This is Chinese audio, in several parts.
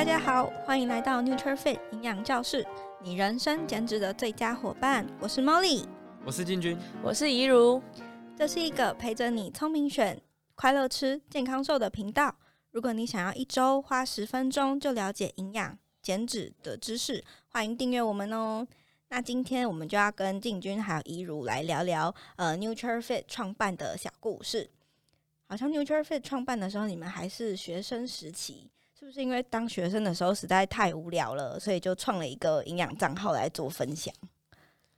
大家好，欢迎来到 NutrFit 营养教室，你人生减脂的最佳伙伴。我是 Molly，我是进军，我是怡如。这是一个陪着你聪明选、快乐吃、健康瘦的频道。如果你想要一周花十分钟就了解营养、减脂的知识，欢迎订阅我们哦。那今天我们就要跟进军还有怡如来聊聊呃 NutrFit 创办的小故事。好像 NutrFit 创办的时候，你们还是学生时期。是不是因为当学生的时候实在太无聊了，所以就创了一个营养账号来做分享？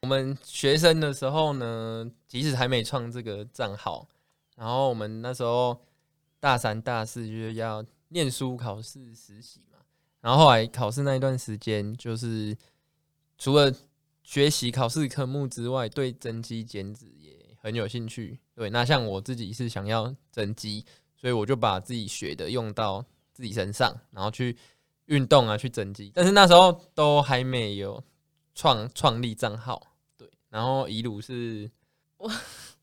我们学生的时候呢，即使还没创这个账号，然后我们那时候大三、大四就是要念书、考试、实习嘛。然后后来考试那一段时间，就是除了学习考试科目之外，对增肌减脂也很有兴趣。对，那像我自己是想要增肌，所以我就把自己学的用到。自己身上，然后去运动啊，去增肌，但是那时候都还没有创创立账号，对。然后一路是，我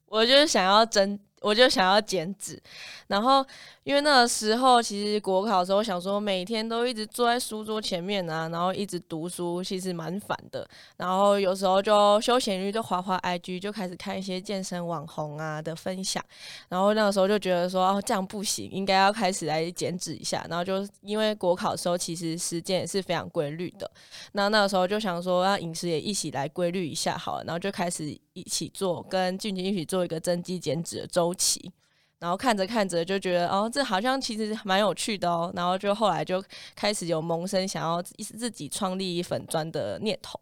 我就是想要增，我就想要减脂，然后。因为那个时候，其实国考的时候，想说每天都一直坐在书桌前面啊，然后一直读书，其实蛮烦的。然后有时候就休闲日就滑滑 IG，就开始看一些健身网红啊的分享。然后那个时候就觉得说，哦，这样不行，应该要开始来减脂一下。然后就因为国考的时候，其实时间也是非常规律的。那那个时候就想说，让饮食也一起来规律一下好了。然后就开始一起做，跟俊杰一起做一个增肌减脂的周期。然后看着看着就觉得哦，这好像其实蛮有趣的哦。然后就后来就开始有萌生想要自己创立粉砖的念头。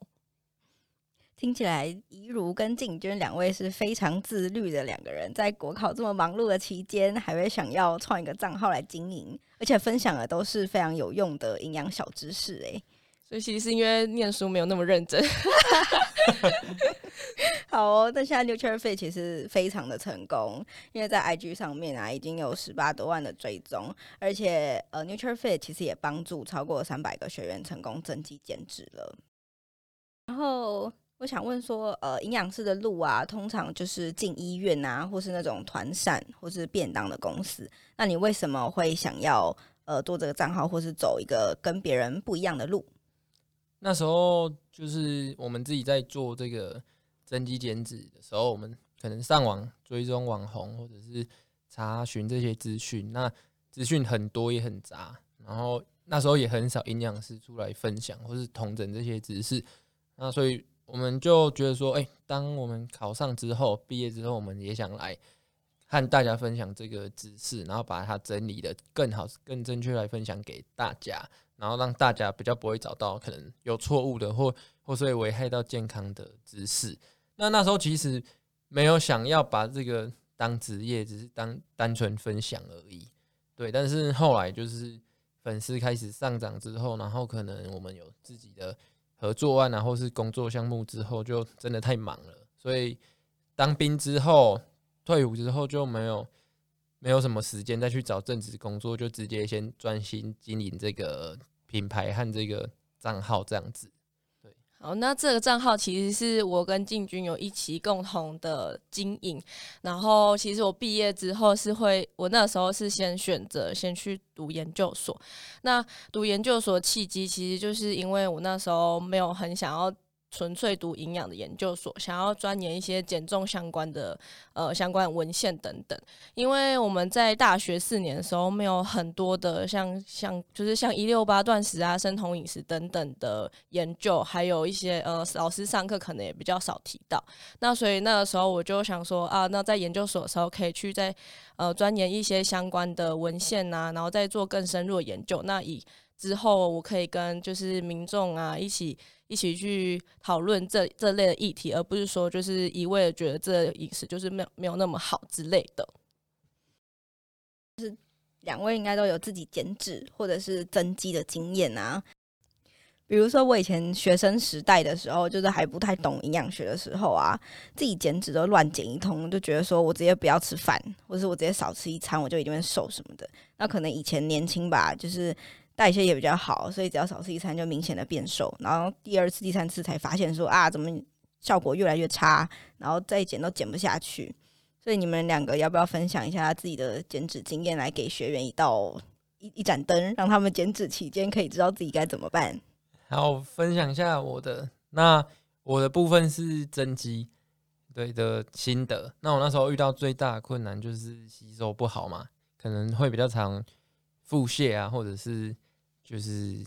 听起来怡如跟进军两位是非常自律的两个人，在国考这么忙碌的期间，还会想要创一个账号来经营，而且分享的都是非常有用的营养小知识。诶，所以其实是因为念书没有那么认真。好哦，但现在 NutrFit 其实非常的成功，因为在 IG 上面啊已经有十八多万的追踪，而且呃 NutrFit 其实也帮助超过三百个学员成功增肌减脂了。然后我想问说，呃，营养师的路啊，通常就是进医院啊，或是那种团膳或是便当的公司，那你为什么会想要呃做这个账号，或是走一个跟别人不一样的路？那时候就是我们自己在做这个增肌减脂的时候，我们可能上网追踪网红，或者是查询这些资讯。那资讯很多也很杂，然后那时候也很少营养师出来分享或是统整这些知识。那所以我们就觉得说，哎，当我们考上之后，毕业之后，我们也想来和大家分享这个知识，然后把它整理得更好、更正确来分享给大家。然后让大家比较不会找到可能有错误的或或是会危害到健康的知识。那那时候其实没有想要把这个当职业，只是当单纯分享而已。对，但是后来就是粉丝开始上涨之后，然后可能我们有自己的合作案啊，或是工作项目之后，就真的太忙了。所以当兵之后退伍之后就没有。没有什么时间再去找正职工作，就直接先专心经营这个品牌和这个账号这样子。对，好，那这个账号其实是我跟进军有一起共同的经营。然后，其实我毕业之后是会，我那时候是先选择先去读研究所。那读研究所契机，其实就是因为我那时候没有很想要。纯粹读营养的研究所，想要钻研一些减重相关的呃相关文献等等。因为我们在大学四年的时候，没有很多的像像就是像一六八断食啊、生酮饮食等等的研究，还有一些呃老师上课可能也比较少提到。那所以那个时候我就想说啊，那在研究所的时候可以去在呃钻研一些相关的文献啊，然后再做更深入的研究。那以之后我可以跟就是民众啊一起。一起去讨论这这类的议题，而不是说就是一味的觉得这饮食就是没有没有那么好之类的。就是两位应该都有自己减脂或者是增肌的经验啊。比如说我以前学生时代的时候，就是还不太懂营养学的时候啊，自己减脂都乱减一通，就觉得说我直接不要吃饭，或是我直接少吃一餐，我就一定会瘦什么的。那可能以前年轻吧，就是。代谢也比较好，所以只要少吃一餐就明显的变瘦。然后第二次、第三次才发现说啊，怎么效果越来越差，然后再减都减不下去。所以你们两个要不要分享一下自己的减脂经验，来给学员一道一一盏灯，让他们减脂期间可以知道自己该怎么办。好，分享一下我的。那我的部分是增肌，对的心得。那我那时候遇到最大的困难就是吸收不好嘛，可能会比较常腹泻啊，或者是就是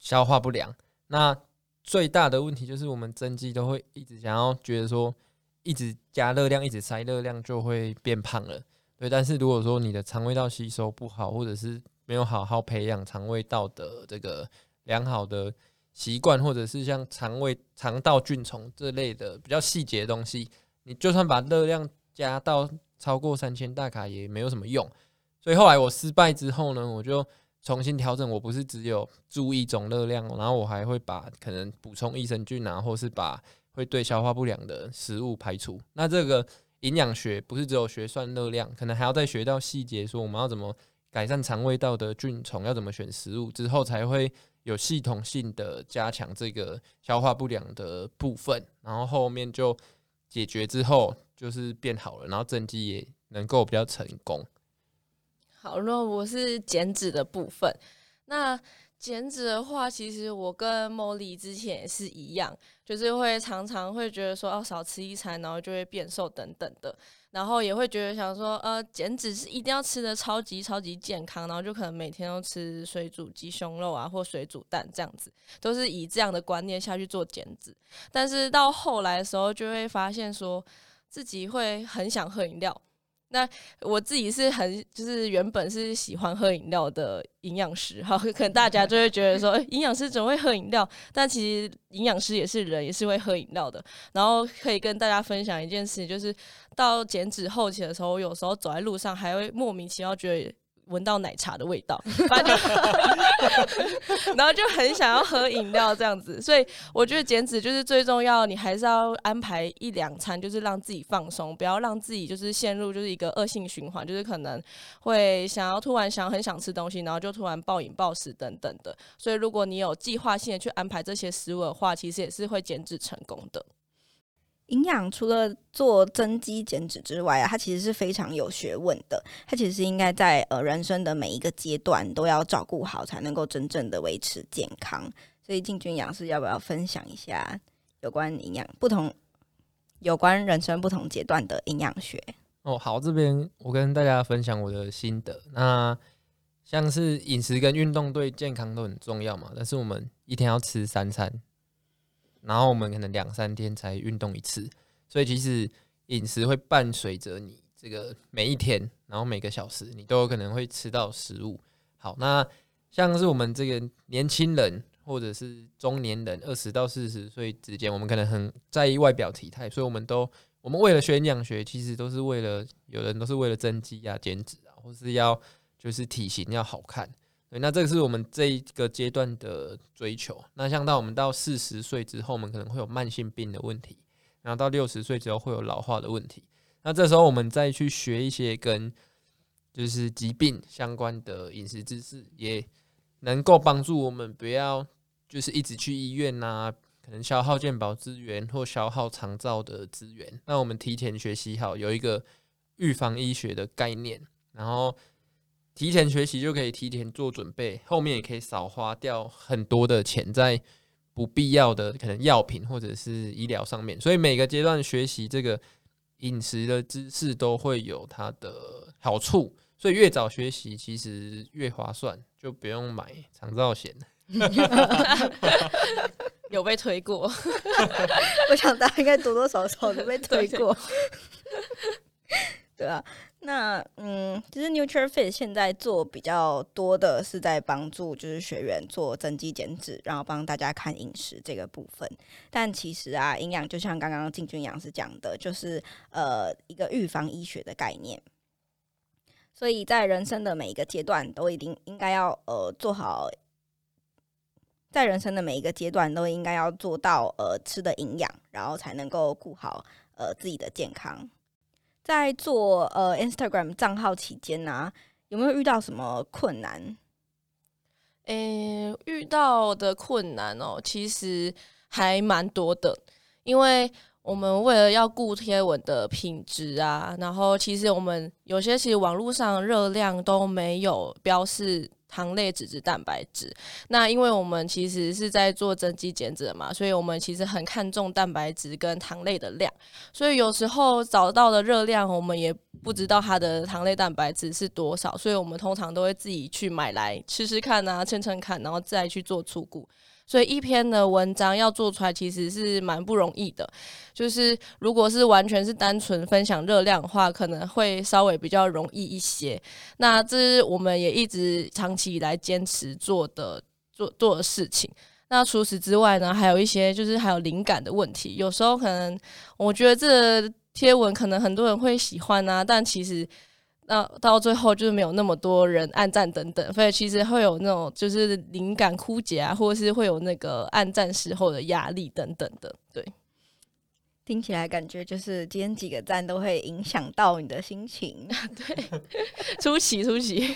消化不良。那最大的问题就是我们增肌都会一直想要觉得说，一直加热量，一直塞热量就会变胖了。对，但是如果说你的肠胃道吸收不好，或者是没有好好培养肠胃道的这个良好的习惯，或者是像肠胃肠道菌丛这类的比较细节的东西，你就算把热量加到超过三千大卡也没有什么用。所以后来我失败之后呢，我就重新调整，我不是只有注意总热量，然后我还会把可能补充益生菌啊，或是把会对消化不良的食物排除。那这个。营养学不是只有学算热量，可能还要再学到细节，说我们要怎么改善肠胃道的菌丛，要怎么选食物，之后才会有系统性的加强这个消化不良的部分，然后后面就解决之后就是变好了，然后增肌也能够比较成功。好，那我是减脂的部分，那。减脂的话，其实我跟茉莉之前也是一样，就是会常常会觉得说，要少吃一餐，然后就会变瘦等等的，然后也会觉得想说，呃，减脂是一定要吃的超级超级健康，然后就可能每天都吃水煮鸡胸肉啊，或水煮蛋这样子，都是以这样的观念下去做减脂。但是到后来的时候，就会发现说自己会很想喝饮料。那我自己是很就是原本是喜欢喝饮料的营养师，哈，可能大家就会觉得说，营养师怎么会喝饮料？但其实营养师也是人，也是会喝饮料的。然后可以跟大家分享一件事，就是到减脂后期的时候，有时候走在路上还会莫名其妙觉得。闻到奶茶的味道，反正然后就很想要喝饮料这样子，所以我觉得减脂就是最重要，你还是要安排一两餐，就是让自己放松，不要让自己就是陷入就是一个恶性循环，就是可能会想要突然想很想吃东西，然后就突然暴饮暴食等等的。所以如果你有计划性的去安排这些食物的话，其实也是会减脂成功的。营养除了做增肌减脂之外啊，它其实是非常有学问的。它其实应该在呃人生的每一个阶段都要照顾好，才能够真正的维持健康。所以进军养师要不要分享一下有关营养不同、有关人生不同阶段的营养学？哦，好，这边我跟大家分享我的心得。那像是饮食跟运动对健康都很重要嘛，但是我们一天要吃三餐。然后我们可能两三天才运动一次，所以其实饮食会伴随着你这个每一天，然后每个小时你都有可能会吃到食物。好，那像是我们这个年轻人或者是中年人，二十到四十岁之间，我们可能很在意外表体态，所以我们都我们为了学营养学，其实都是为了有人都是为了增肌啊、减脂啊，或是要就是体型要好看。对，那这个是我们这一个阶段的追求。那像到我们到四十岁之后，我们可能会有慢性病的问题；然后到六十岁之后会有老化的问题。那这时候我们再去学一些跟就是疾病相关的饮食知识，也能够帮助我们不要就是一直去医院呐、可能消耗健保资源或消耗长照的资源。那我们提前学习好，有一个预防医学的概念，然后。提前学习就可以提前做准备，后面也可以少花掉很多的钱在不必要的可能药品或者是医疗上面。所以每个阶段学习这个饮食的知识都会有它的好处，所以越早学习其实越划算，就不用买长照险。有被推过，我想大家应该多多少少都被推过，对啊。那嗯，其实 NutriFit 现在做比较多的是在帮助就是学员做增肌减脂，然后帮大家看饮食这个部分。但其实啊，营养就像刚刚进军营养师讲的，就是呃一个预防医学的概念。所以在人生的每一个阶段，都一定应该要呃做好，在人生的每一个阶段都应该要做到呃吃的营养，然后才能够顾好呃自己的健康。在做呃 Instagram 账号期间呢、有没有遇到什么困难？诶、遇到的困难哦，其实还蛮多的。因为我们为了要顾贴文的品质啊，然后其实我们有些其实网络上热量都没有标示糖类、脂质、蛋白质。那因为我们其实是在做增肌减脂嘛，所以我们其实很看重蛋白质跟糖类的量。所以有时候找到的热量，我们也不知道它的糖类、蛋白质是多少，所以我们通常都会自己去买来吃吃看啊，称称看，然后再去做初估。所以一篇的文章要做出来，其实是蛮不容易的。就是如果是完全是单纯分享热量的话，可能会稍微比较容易一些。那这是我们也一直长期以来坚持做的做做的事情。那除此之外呢，还有一些就是还有灵感的问题。有时候可能我觉得这贴文可能很多人会喜欢啊，但其实。那到最后就是没有那么多人按赞等等，所以其实会有那种就是灵感枯竭啊，或者是会有那个按赞时候的压力等等的。对，听起来感觉就是今天几个赞都会影响到你的心情。对，出奇出奇，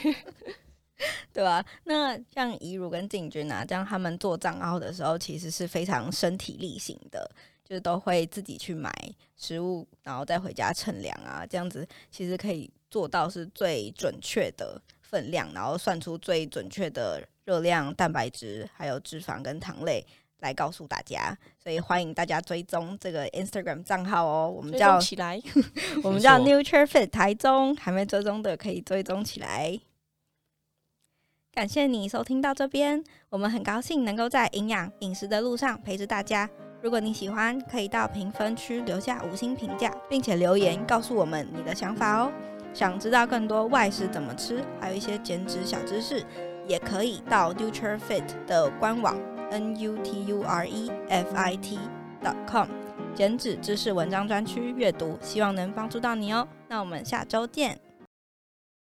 对吧？那像怡如跟静君啊，这样他们做账号的时候，其实是非常身体力行的。就是都会自己去买食物，然后再回家称量啊，这样子其实可以做到是最准确的分量，然后算出最准确的热量、蛋白质、还有脂肪跟糖类来告诉大家。所以欢迎大家追踪这个 Instagram 账号哦，我们叫起来，我们叫 NutrFit 台中，还没追踪的可以追踪起来。感谢你收听到这边，我们很高兴能够在营养饮食的路上陪着大家。如果你喜欢，可以到评分区留下五星评价，并且留言告诉我们你的想法哦。想知道更多外食怎么吃，还有一些减脂小知识，也可以到 NutrFit 的官网 n u t u r e f i t dot com 减脂知识文章专区阅读，希望能帮助到你哦。那我们下周见。